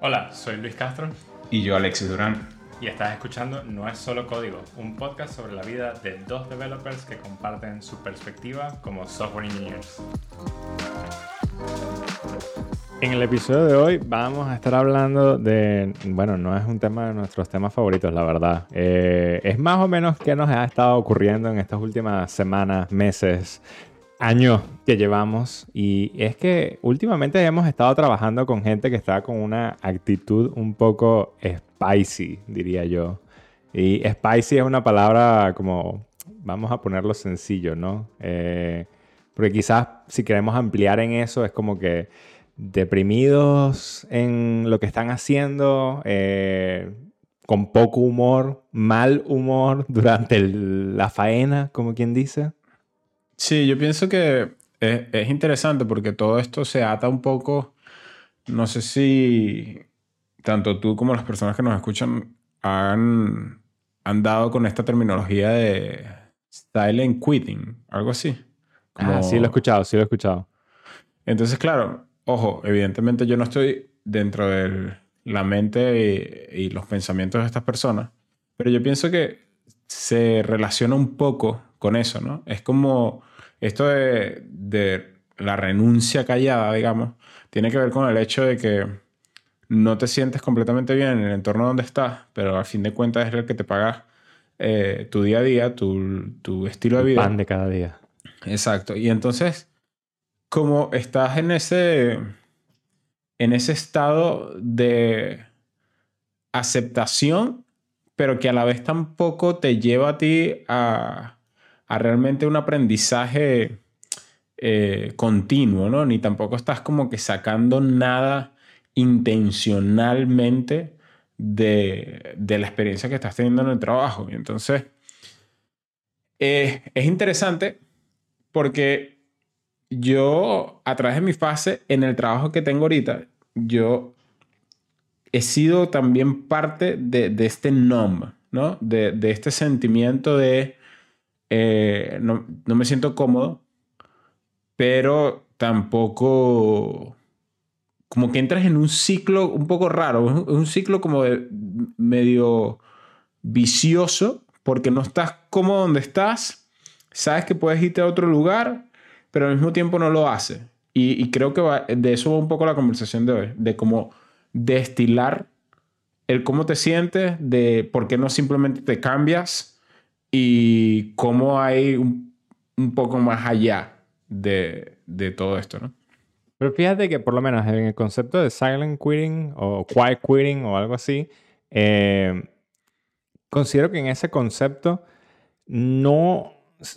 Hola, soy Luis Castro Y yo, Alexis Durán. y estás escuchando No es solo código, un podcast sobre la vida de dos developers que comparten su perspectiva como software engineers. En el episodio de hoy vamos a estar hablando de, bueno, no es un tema de nuestros temas favoritos, la verdad. Eh, es más o menos qué nos ha estado ocurriendo en estas últimas semanas, meses, años que llevamos. Y es que últimamente hemos estado trabajando con gente que está con una actitud un poco spicy, diría yo. Y spicy es una palabra como, vamos a ponerlo sencillo, ¿no? Eh, porque quizás si queremos ampliar en eso es como que deprimidos en lo que están haciendo, eh, con poco humor, mal humor durante la faena, como quien dice. Sí, yo pienso que es, es interesante porque todo esto se ata un poco. No sé si tanto tú como las personas que nos escuchan han, han dado con esta terminología de silent quitting, algo así. Como- Ah, sí lo he escuchado, sí lo he escuchado. Entonces, claro, ojo, evidentemente yo no estoy dentro de la mente y, y los pensamientos de estas personas, pero yo pienso que se relaciona un poco con eso, ¿no? Es como esto de, de la renuncia callada, digamos, tiene que ver con el hecho de que no te sientes completamente bien en el entorno donde estás, pero al fin de cuentas es el que te paga eh, tu día a día, tu, tu estilo de vida. Pan de cada día. Exacto. Y entonces, como estás en ese, en ese estado de aceptación, pero que a la vez tampoco te lleva a ti a, a realmente un aprendizaje eh, continuo, ¿no? Ni tampoco estás como que sacando nada intencionalmente de, de la experiencia que estás teniendo en el trabajo. Y entonces, eh, es interesante porque yo, a través de mi fase, en el trabajo que tengo ahorita, yo he sido también parte de, este numb, ¿no? De este sentimiento de eh, no, no me siento cómodo, pero tampoco como que entras en un ciclo un poco raro, un, un ciclo como medio vicioso, porque no estás cómodo donde estás, sabes que puedes irte a otro lugar, pero al mismo tiempo no lo haces. Y, y creo que va- de eso va un poco la conversación de hoy, de cómo destilar el cómo te sientes, de por qué no simplemente te cambias y cómo hay un, un poco más allá de, de todo esto, ¿no? Pero fíjate que por lo menos en el concepto de silent quitting o quiet quitting o algo así, eh, considero que en ese concepto no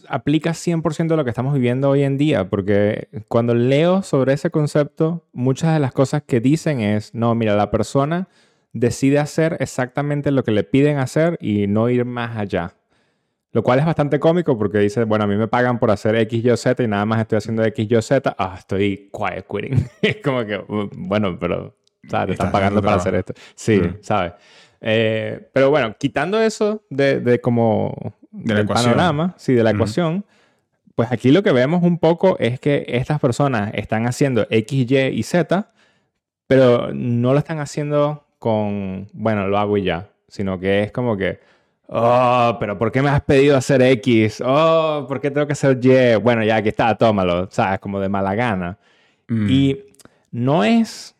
aplica 100% de lo que estamos viviendo hoy en día, porque cuando leo sobre ese concepto, muchas de las cosas que dicen es, no, mira, la persona decide hacer exactamente lo que le piden hacer y no ir más allá. Lo cual es bastante cómico porque dice, bueno, a mí me pagan por hacer X, Y, Z y nada más estoy haciendo X, Y, Z. Ah, estoy quiet quitting. es como que, uh, bueno, pero, ¿sabes? Te están pagando para hacer esto. Sí, Mm. ¿sabes? Eh, pero bueno, quitando eso de, de como De la del ecuación. panorama, sí, de la ecuación, pues aquí lo que vemos un poco es que estas personas están haciendo X, Y y Z, pero no lo están haciendo con, bueno, lo hago y ya, sino que es como que, oh, pero ¿por qué me has pedido hacer X? Oh, ¿por qué tengo que hacer Y? Bueno, ya aquí está, tómalo, ¿sabes? Como de mala gana. Mm. Y no es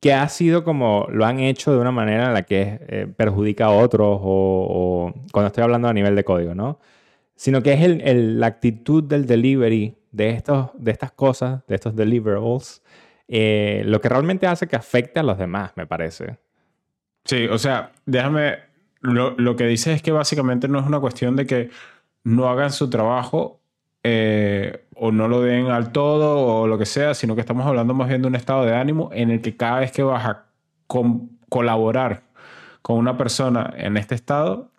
que ha sido como lo han hecho de una manera en la que eh, perjudica a otros o, o cuando estoy hablando a nivel de código, ¿no? Sino que es el- el- la actitud del delivery de, estos, de estas cosas, de estos deliverables, eh, lo que realmente hace que afecte a los demás, me parece. Sí, o sea, déjame. Lo, lo que dices es que básicamente no es una cuestión de que no hagan su trabajo eh, o no lo den al todo o lo que sea, sino que estamos hablando más bien de un estado de ánimo en el que cada vez que vas a colaborar con una persona en este estado,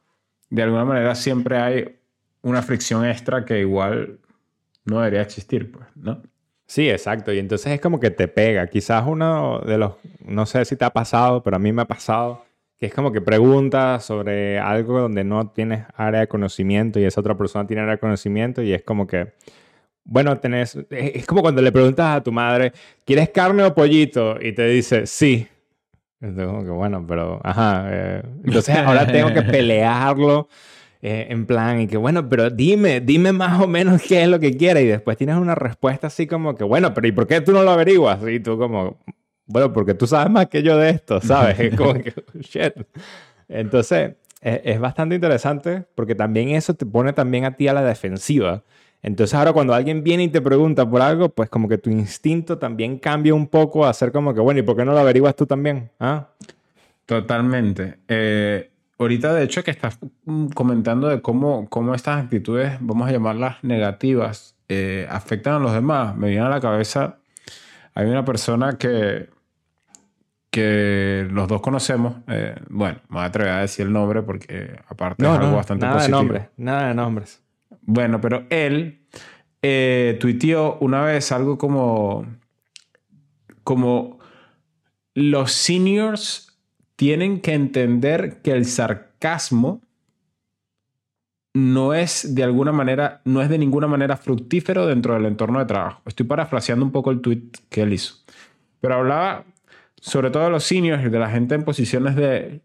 de alguna manera siempre hay una fricción extra que igual no debería existir, pues, ¿no? Sí, exacto. Y entonces es como que te pega. Quizás uno de los, no sé si te ha pasado, pero a mí me ha pasado, que es como que preguntas sobre algo donde no tienes área de conocimiento y esa otra persona tiene área de conocimiento y es como que, bueno, tenés, es como cuando le preguntas a tu madre, ¿quieres carne o pollito? Y te dice, sí. Entonces, como que bueno, pero, ajá. Eh, entonces ahora tengo que pelearlo eh, en plan, y que bueno, pero dime, dime más o menos qué es lo que quieres. Y después tienes una respuesta así como que, bueno, pero ¿y por qué tú no lo averiguas? Y tú como, bueno, porque tú sabes más que yo de esto, ¿sabes? Es como que, shit. Entonces, es, es bastante interesante porque también eso te pone también a ti a la defensiva. Entonces ahora cuando alguien viene y te pregunta por algo, pues como que tu instinto también cambia un poco a ser como que, bueno, ¿y por qué no lo averiguas tú también? ¿Ah? Totalmente. Eh, ahorita de hecho que estás mm, comentando de cómo, cómo estas actitudes, vamos a llamarlas negativas, eh, afectan a los demás, me viene a la cabeza, hay una persona que, que los dos conocemos, eh, bueno, me voy a atrever a decir el nombre porque aparte es algo bastante nada positivo. de nombres, nada de nombres. Bueno, pero él eh, tuiteó una vez algo como, como los seniors tienen que entender que el sarcasmo no es de alguna manera, no es de ninguna manera fructífero dentro del entorno de trabajo. Estoy parafraseando un poco el tweet que él hizo. Pero hablaba sobre todo de los seniors y de la gente en posiciones de,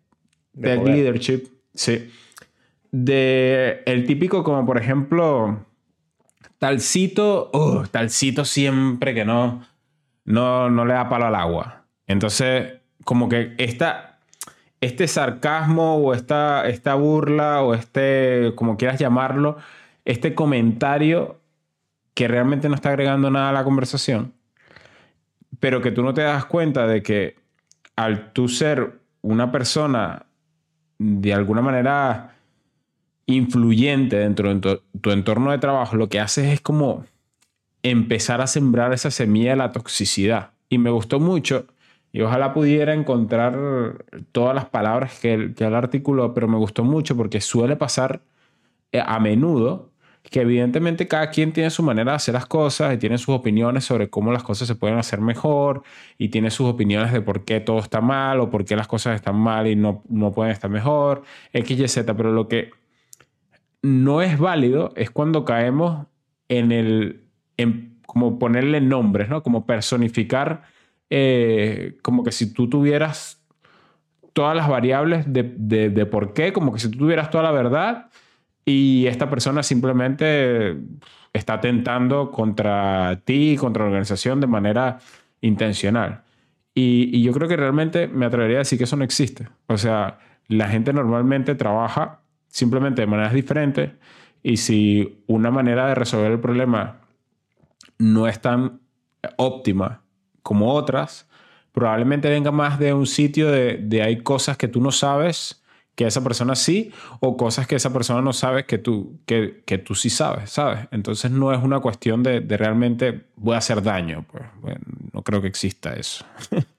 De leadership. Sí. De el típico como por ejemplo talcito, uh, talcito siempre que no, no, no le da palo al agua. Entonces, como que esta, este sarcasmo o esta, esta burla o este, como quieras llamarlo, este comentario que realmente no está agregando nada a la conversación, pero que tú no te das cuenta de que al tú ser una persona de alguna manera influyente dentro de tu, entorno de trabajo, lo que haces es como empezar a sembrar esa semilla de la toxicidad. Y me gustó mucho, y ojalá pudiera encontrar todas las palabras que él, que él articuló, pero me gustó mucho porque suele pasar eh, a menudo que evidentemente cada quien tiene su manera de hacer las cosas y tiene sus opiniones sobre cómo las cosas se pueden hacer mejor y tiene sus opiniones de por qué todo está mal o por qué las cosas están mal y no, no pueden estar mejor, X, Y, Z, pero lo que no es válido es cuando caemos en el, en como ponerle nombres, ¿no? Como personificar, eh, como que si tú tuvieras todas las variables de, de, de por qué, como que si tú tuvieras toda la verdad y esta persona simplemente está tentando contra ti, contra la organización de manera intencional. Y, y, yo creo que realmente me atrevería a decir que eso no existe. O sea, la gente normalmente trabaja simplemente de maneras diferentes y si una manera de resolver el problema no es tan óptima como otras, probablemente venga más de un sitio de, de hay cosas que tú no sabes que esa persona sí, o cosas que esa persona no sabe que tú, que, que tú sí sabes, ¿sabes? Entonces no es una cuestión de, de realmente voy a hacer daño, pues bueno, no creo que exista eso.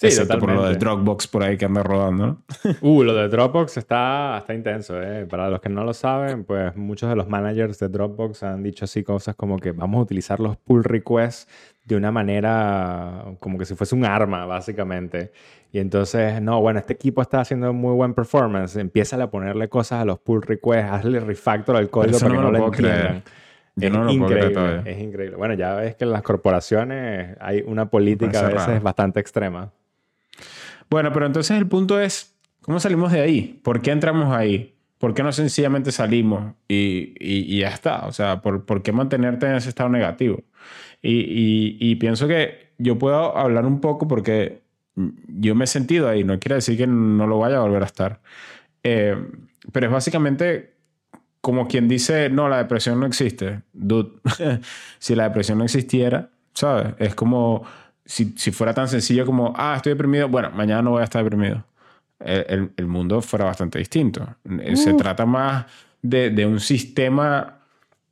Sí, Excepto por lo de Dropbox por ahí que anda rodando, ¿no? Uh, lo de Dropbox está, está intenso, ¿eh? Para los que no lo saben, pues muchos de los managers de Dropbox han dicho así cosas como que vamos a utilizar los pull requests de una manera como que si fuese un arma, básicamente. Y entonces, no, bueno, este equipo está haciendo muy buen performance. Empieza a ponerle cosas a los pull requests, hazle refactor al código para no que no lo lo entiendan. Yo es no lo increíble, es increíble. Bueno, ya ves que en las corporaciones hay una política a veces raro. bastante extrema. Bueno, pero entonces el punto es, ¿cómo salimos de ahí? ¿Por qué entramos ahí? ¿Por qué no sencillamente salimos y, y- y ya está? O sea, ¿por, por qué mantenerte en ese estado negativo? Y, y- y pienso que yo puedo hablar un poco porque yo me he sentido ahí, no quiere decir que no lo vaya a volver a estar. Eh, pero es básicamente como quien dice, no, la depresión no existe. Dude, si la depresión no existiera, ¿sabes? Es como si, si fuera tan sencillo como, ah, estoy deprimido, bueno, mañana no voy a estar deprimido. El, el- el mundo fuera bastante distinto. Eh, Se trata más de, de un sistema,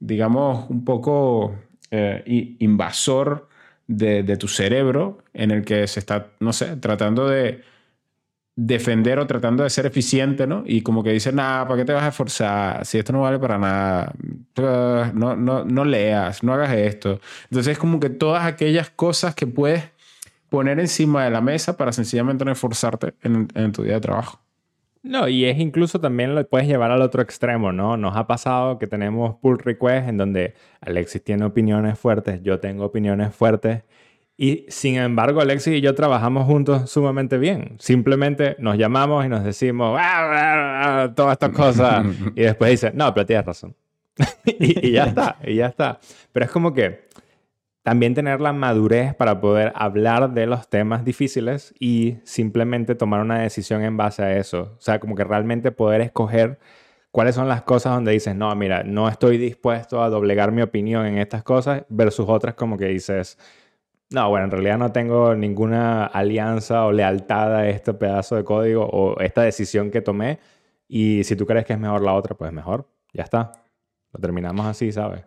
digamos, un poco eh, invasor de, tu cerebro en el que se está, no sé, tratando de defender o tratando de ser eficiente, ¿no? Y como que dice, nada, ¿para qué te vas a esforzar? Si esto no vale para nada, Ah, no, no, no leas, no hagas esto. Entonces es como que todas aquellas cosas que puedes poner encima de la mesa para sencillamente no esforzarte en tu día de trabajo. No, y es incluso también lo puedes llevar al otro extremo, ¿no? Nos ha pasado que tenemos pull requests en donde Alexis tiene opiniones fuertes, yo tengo opiniones fuertes, y sin embargo Alexis y yo trabajamos juntos sumamente bien. Simplemente nos llamamos y nos decimos ah, ah, ah", todas estas cosas, y después dice, no, pero tienes razón. y, y ya está, y ya está. Pero es como que también tener la madurez para poder hablar de los temas difíciles y simplemente tomar una decisión en base a eso. O sea, como que realmente poder escoger cuáles son las cosas donde dices, no, mira, no estoy dispuesto a doblegar mi opinión en estas cosas, versus otras como que dices, no, bueno, en realidad no tengo ninguna alianza o lealtad a este pedazo de código o esta decisión que tomé. Y si tú crees que es mejor la otra, pues mejor. Ya está. Lo terminamos así, ¿sabes?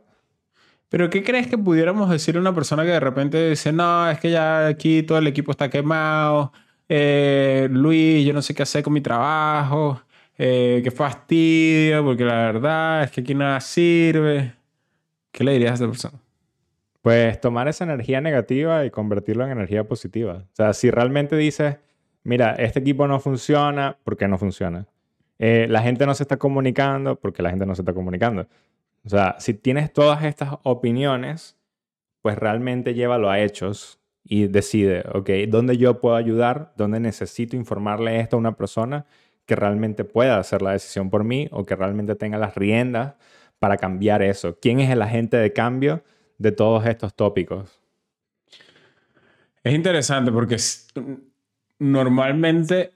Pero ¿qué crees que pudiéramos decir a una persona que de repente dice, no, es que ya aquí todo el equipo está quemado, eh, Luis, yo no sé qué hacer con mi trabajo, eh, qué fastidio, porque la verdad es que aquí nada sirve. ¿Qué le dirías a esa persona? Pues tomar esa energía negativa y convertirlo en energía positiva. O sea, si realmente dices, mira, este equipo no funciona, ¿por qué no funciona? Eh, la gente no se está comunicando, porque la gente no se está comunicando. O sea, si tienes todas estas opiniones, pues realmente llévalo a hechos y decide, ok, ¿dónde yo puedo ayudar? ¿Dónde necesito informarle esto a una persona que realmente pueda hacer la decisión por mí o que realmente tenga las riendas para cambiar eso? ¿Quién es el agente de cambio de todos estos tópicos? Es interesante porque normalmente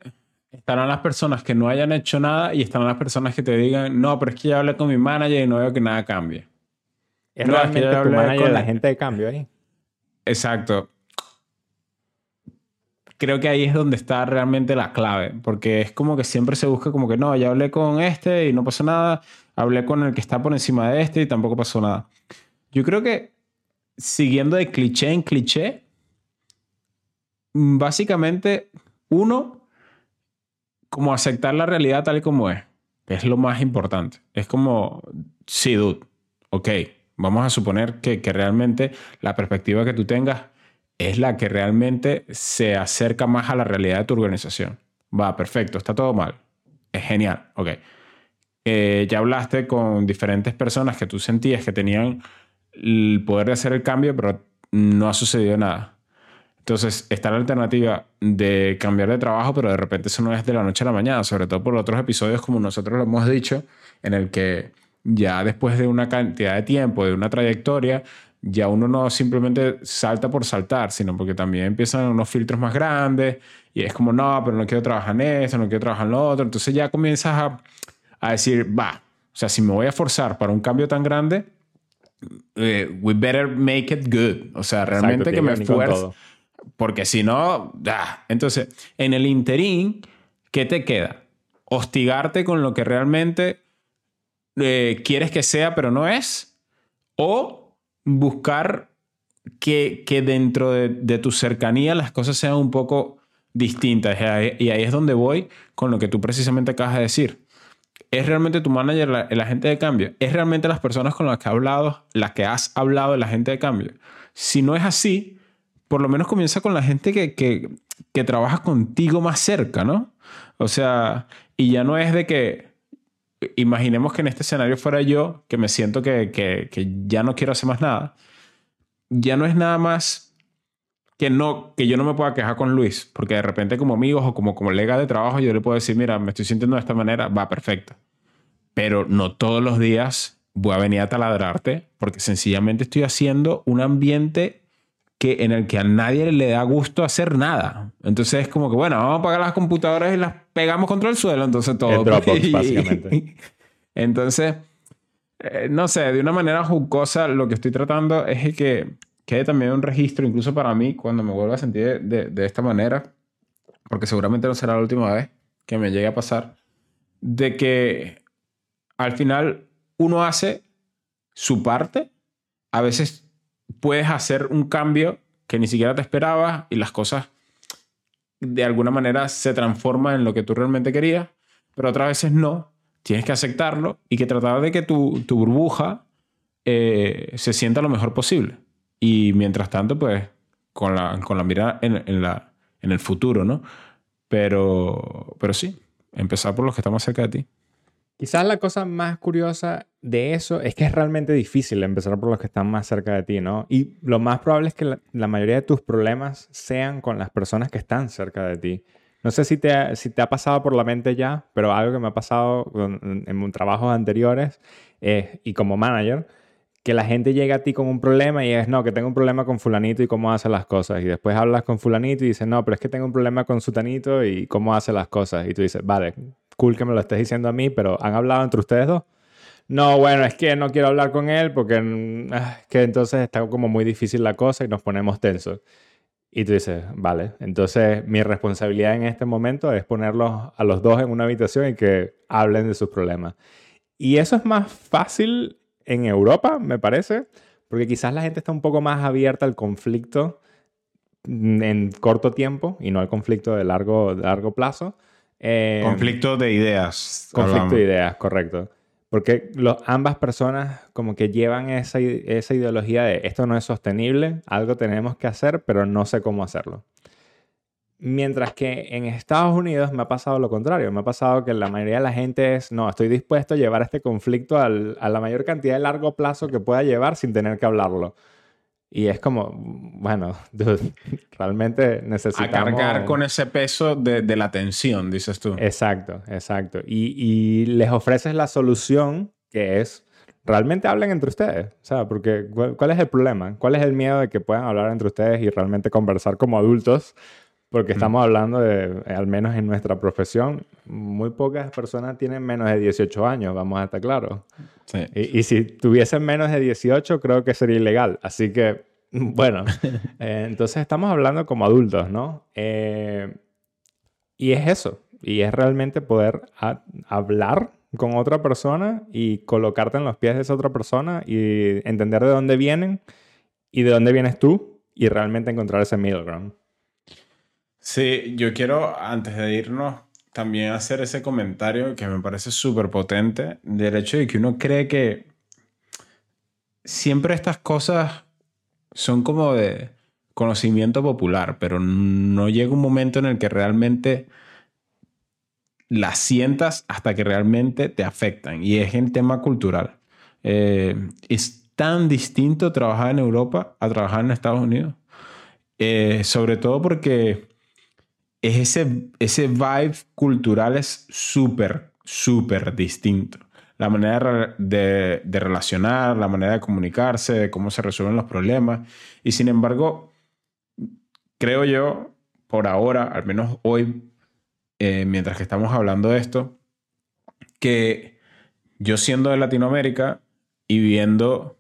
Estarán las personas que no hayan hecho nada y estarán las personas que te digan, no, pero es que ya hablé con mi manager y no veo que nada cambie. Es realmente tu manager con la gente de cambio ahí. Exacto. Creo que ahí es donde está realmente la clave, porque es como que siempre se busca como que no, ya hablé con este y no pasó nada, hablé con el que está por encima de este y tampoco pasó nada. Yo creo que siguiendo de cliché en cliché, básicamente uno como aceptar la realidad tal y como es. Es lo más importante. Es como, sí, dude, ok, vamos a suponer que, que realmente la perspectiva que tú tengas es la que realmente se acerca más a la realidad de tu organización. Va, perfecto, está todo mal. Es genial, ok. Eh, ya hablaste con diferentes personas que tú sentías que tenían el poder de hacer el cambio, pero no ha sucedido nada. Entonces, está la alternativa de cambiar de trabajo, pero de repente eso no es de la noche a la mañana, sobre todo por otros episodios como nosotros lo hemos dicho, en el que ya después de una cantidad de tiempo, de una trayectoria, ya uno no simplemente salta por saltar, sino porque también empiezan unos filtros más grandes y es como, no, pero no quiero trabajar en eso, no quiero trabajar en lo otro. Entonces ya comienzas a, a decir, va, o sea, si me voy a forzar para un cambio tan grande, eh, we better make it good. O sea, realmente que me esfuerce porque si no, entonces, en el interín, ¿qué te queda? Hostigarte con lo que realmente eh, quieres que sea, pero no es. O buscar que, que dentro de, tu cercanía las cosas sean un poco distintas. Y ahí es donde voy con lo que tú precisamente acabas de decir. ¿Es realmente tu manager el agente de cambio? ¿Es realmente las personas con las que, has hablado, las que has hablado el agente de cambio? Si no es así, por lo menos comienza con la gente que, que, que trabaja contigo más cerca, ¿no? O sea, y ya no es de que, imaginemos que en este escenario fuera yo, que me siento que, que, que, ya no quiero hacer más nada, ya no es nada más que, no, que yo no me pueda quejar con Luis, porque de repente como amigos o como colega de trabajo yo le puedo decir, mira, me estoy sintiendo de esta manera, va perfecto. Pero no todos los días voy a venir a taladrarte, porque sencillamente estoy haciendo un ambiente que, en el que a nadie le da gusto hacer nada. Entonces es como que, bueno, vamos a apagar las computadoras y las pegamos contra el suelo, entonces todo. Dropbox, básicamente. entonces, eh, no sé, de una manera jugosa, lo que estoy tratando es que quede también un registro, incluso para mí, cuando me vuelva a sentir de, de esta manera, porque seguramente no será la última vez que me llegue a pasar, de que al final uno hace su parte, a veces puedes hacer un cambio que ni siquiera te esperabas y las cosas de alguna manera se transforman en lo que tú realmente querías, pero otras veces no. Tienes que aceptarlo y que tratar de que tu, tu burbuja eh, se sienta lo mejor posible. Y mientras tanto, pues, con la, con la mirada en, en, la, en el futuro, ¿no? Pero, pero sí, empezar por los que están más cerca de ti. Quizás la cosa más curiosa de eso es que es realmente difícil empezar por los que están más cerca de ti, ¿no? Y lo más probable es que la, mayoría de tus problemas sean con las personas que están cerca de ti. No sé si te, ha, si te ha pasado por la mente ya, pero algo que me ha pasado en, trabajos anteriores y como manager, que la gente llega a ti con un problema y es, no, que tengo un problema con fulanito y cómo hace las cosas. Y después hablas con fulanito y dices, no, pero es que tengo un problema con sutanito y cómo hace las cosas. Y tú dices, vale, cool que me lo estés diciendo a mí, pero ¿han hablado entre ustedes dos? No, bueno, es que no quiero hablar con él porque mm, ah, que entonces está como muy difícil la cosa y nos ponemos tensos. Y tú dices, vale, entonces mi responsabilidad en este momento es ponerlos a los dos en una habitación y que hablen de sus problemas. Y eso es más fácil en Europa, me parece, porque quizás la gente está un poco más abierta al conflicto mm, en corto tiempo y no al conflicto de largo, de largo plazo. Eh, conflicto de ideas. Conflicto de ideas, correcto. Porque ambas personas como que llevan esa, esa ideología de esto no es sostenible, algo tenemos que hacer, pero no sé cómo hacerlo. Mientras que en Estados Unidos me ha pasado lo contrario. Me ha pasado que la mayoría de la gente es, no, estoy dispuesto a llevar este conflicto a la mayor cantidad de largo plazo que pueda llevar sin tener que hablarlo. Y es como, bueno, realmente necesitamos... A cargar con ese peso de, la tensión, dices tú. Exacto, exacto. Y, y, les ofreces la solución que es, realmente hablen entre ustedes. O sea, porque ¿cuál es el problema? ¿Cuál es el miedo de que puedan hablar entre ustedes y realmente conversar como adultos? Porque estamos hablando de, al menos en nuestra profesión, muy pocas personas tienen menos de 18 años, vamos a estar claros. Y, si tuviesen menos de 18, creo que sería ilegal. Así que, bueno, eh, entonces estamos hablando como adultos, ¿no? Eh, y es eso. Y es realmente poder hablar con otra persona y colocarte en los pies de esa otra persona y entender de dónde vienen y de dónde vienes tú y realmente encontrar ese middle ground. Sí, yo quiero, antes de irnos, también hacer ese comentario que me parece súper potente del hecho de que uno cree que siempre estas cosas son como de conocimiento popular, pero no llega un momento en el que realmente las sientas hasta que realmente te afectan. Y es el tema cultural. Eh, es tan distinto trabajar en Europa a trabajar en Estados Unidos. Eh, sobre todo porque es ese, ese vibe cultural es súper, súper distinto. La manera de, de, relacionar, la manera de comunicarse, de cómo se resuelven los problemas. Y sin embargo, creo yo, por ahora, al menos hoy, eh, mientras que estamos hablando de esto, que yo siendo de Latinoamérica y viendo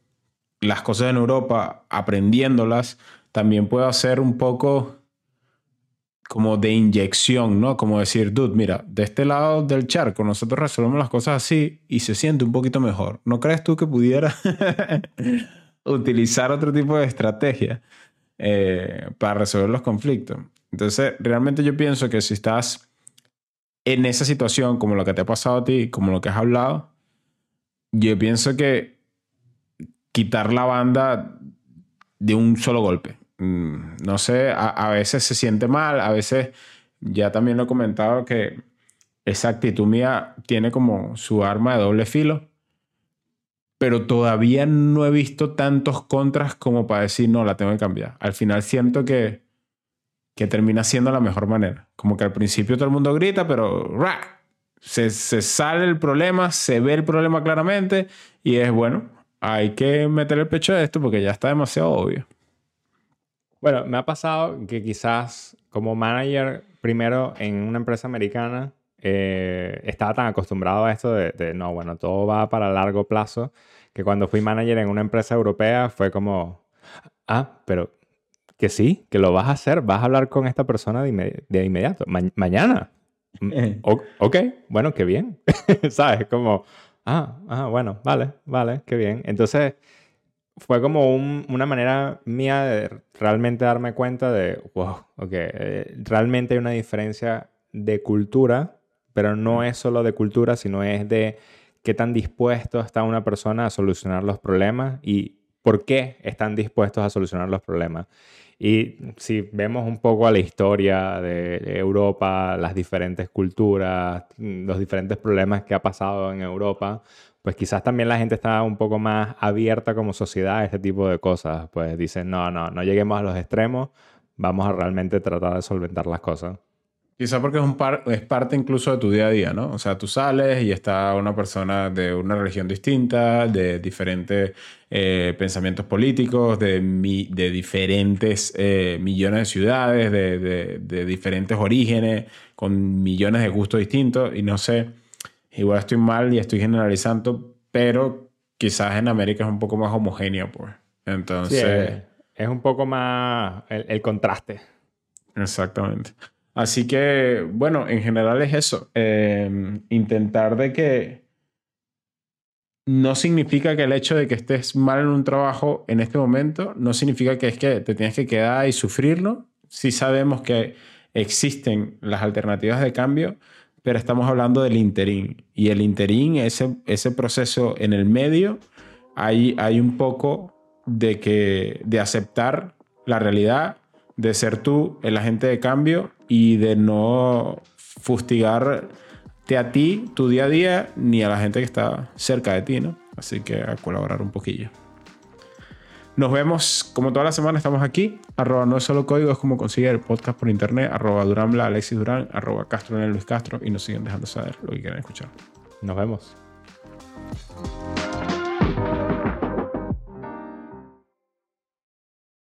las cosas en Europa, aprendiéndolas, también puedo hacer un poco como de inyección, ¿no? Como decir, dude, mira, de este lado del charco nosotros resolvemos las cosas así y se siente un poquito mejor. ¿No crees tú que pudiera utilizar otro tipo de estrategia eh, para resolver los conflictos? Entonces, realmente yo pienso que si estás en esa situación, como lo que te ha pasado a ti, como lo que has hablado, yo pienso que quitar la banda de un solo golpe. Mm, no sé, a, veces se siente mal, a veces ya también lo he comentado que esa actitud mía tiene como su arma de doble filo, pero todavía no he visto tantos contras como para decir, no, la tengo que cambiar. Al final siento que, que termina siendo la mejor manera. Como que al principio todo el mundo grita, pero Se, se sale el problema, se ve el problema claramente y es bueno, hay que meter el pecho a esto porque ya está demasiado obvio. Bueno, me ha pasado que quizás como manager, primero en una empresa americana, eh, estaba tan acostumbrado a esto de, no, bueno, todo va para largo plazo, que cuando fui manager en una empresa europea fue como, ah, pero que sí, que lo vas a hacer, vas a hablar con esta persona de, inmediato, mañana. Mm, ok, bueno, qué bien, ¿sabes? Como, ah, ah, bueno, vale, vale, qué bien. Entonces fue como una manera mía de realmente darme cuenta de, wow, ok, eh, realmente hay una diferencia de cultura, pero no es solo de cultura, sino es de qué tan dispuesto está una persona a solucionar los problemas y por qué están dispuestos a solucionar los problemas. Y si vemos un poco a la historia de Europa, las diferentes culturas, los diferentes problemas que ha pasado en Europa, pues quizás también la gente está un poco más abierta como sociedad a este tipo de cosas. Pues dicen, no, no, no lleguemos a los extremos, vamos a realmente tratar de solventar las cosas. Quizá porque es, parte incluso de tu día a día, ¿no? O sea, tú sales y está una persona de una religión distinta, de diferentes eh, pensamientos políticos, de, diferentes eh, millones de ciudades, de, de, de, diferentes orígenes, con millones de gustos distintos. Y no sé, igual estoy mal y estoy generalizando, pero quizás en América es un poco más homogéneo, pues. Entonces... es, un poco más el, el contraste. Exactamente. Así que, bueno, en general es eso. Em, intentar de que no significa que el hecho de que estés mal en un trabajo en este momento, no significa que es que te tienes que quedar y sufrirlo. Sí sabemos que existen las alternativas de cambio, pero estamos hablando del interín. Y el interín, ese, ese proceso en el medio, hay, hay un poco de, que, de aceptar la realidad, de ser tú el agente de cambio y de no fustigarte a ti, tu día a día, ni a la gente que está cerca de ti, ¿no? Así que a colaborar un poquillo. Nos vemos, como toda la semana estamos aquí. Arroba no es solo código, es como conseguir el podcast por internet. Arroba Duranbla, Alexis Durán, arroba Castro Luis Castro. Y nos siguen dejando saber lo que quieran escuchar. Nos vemos.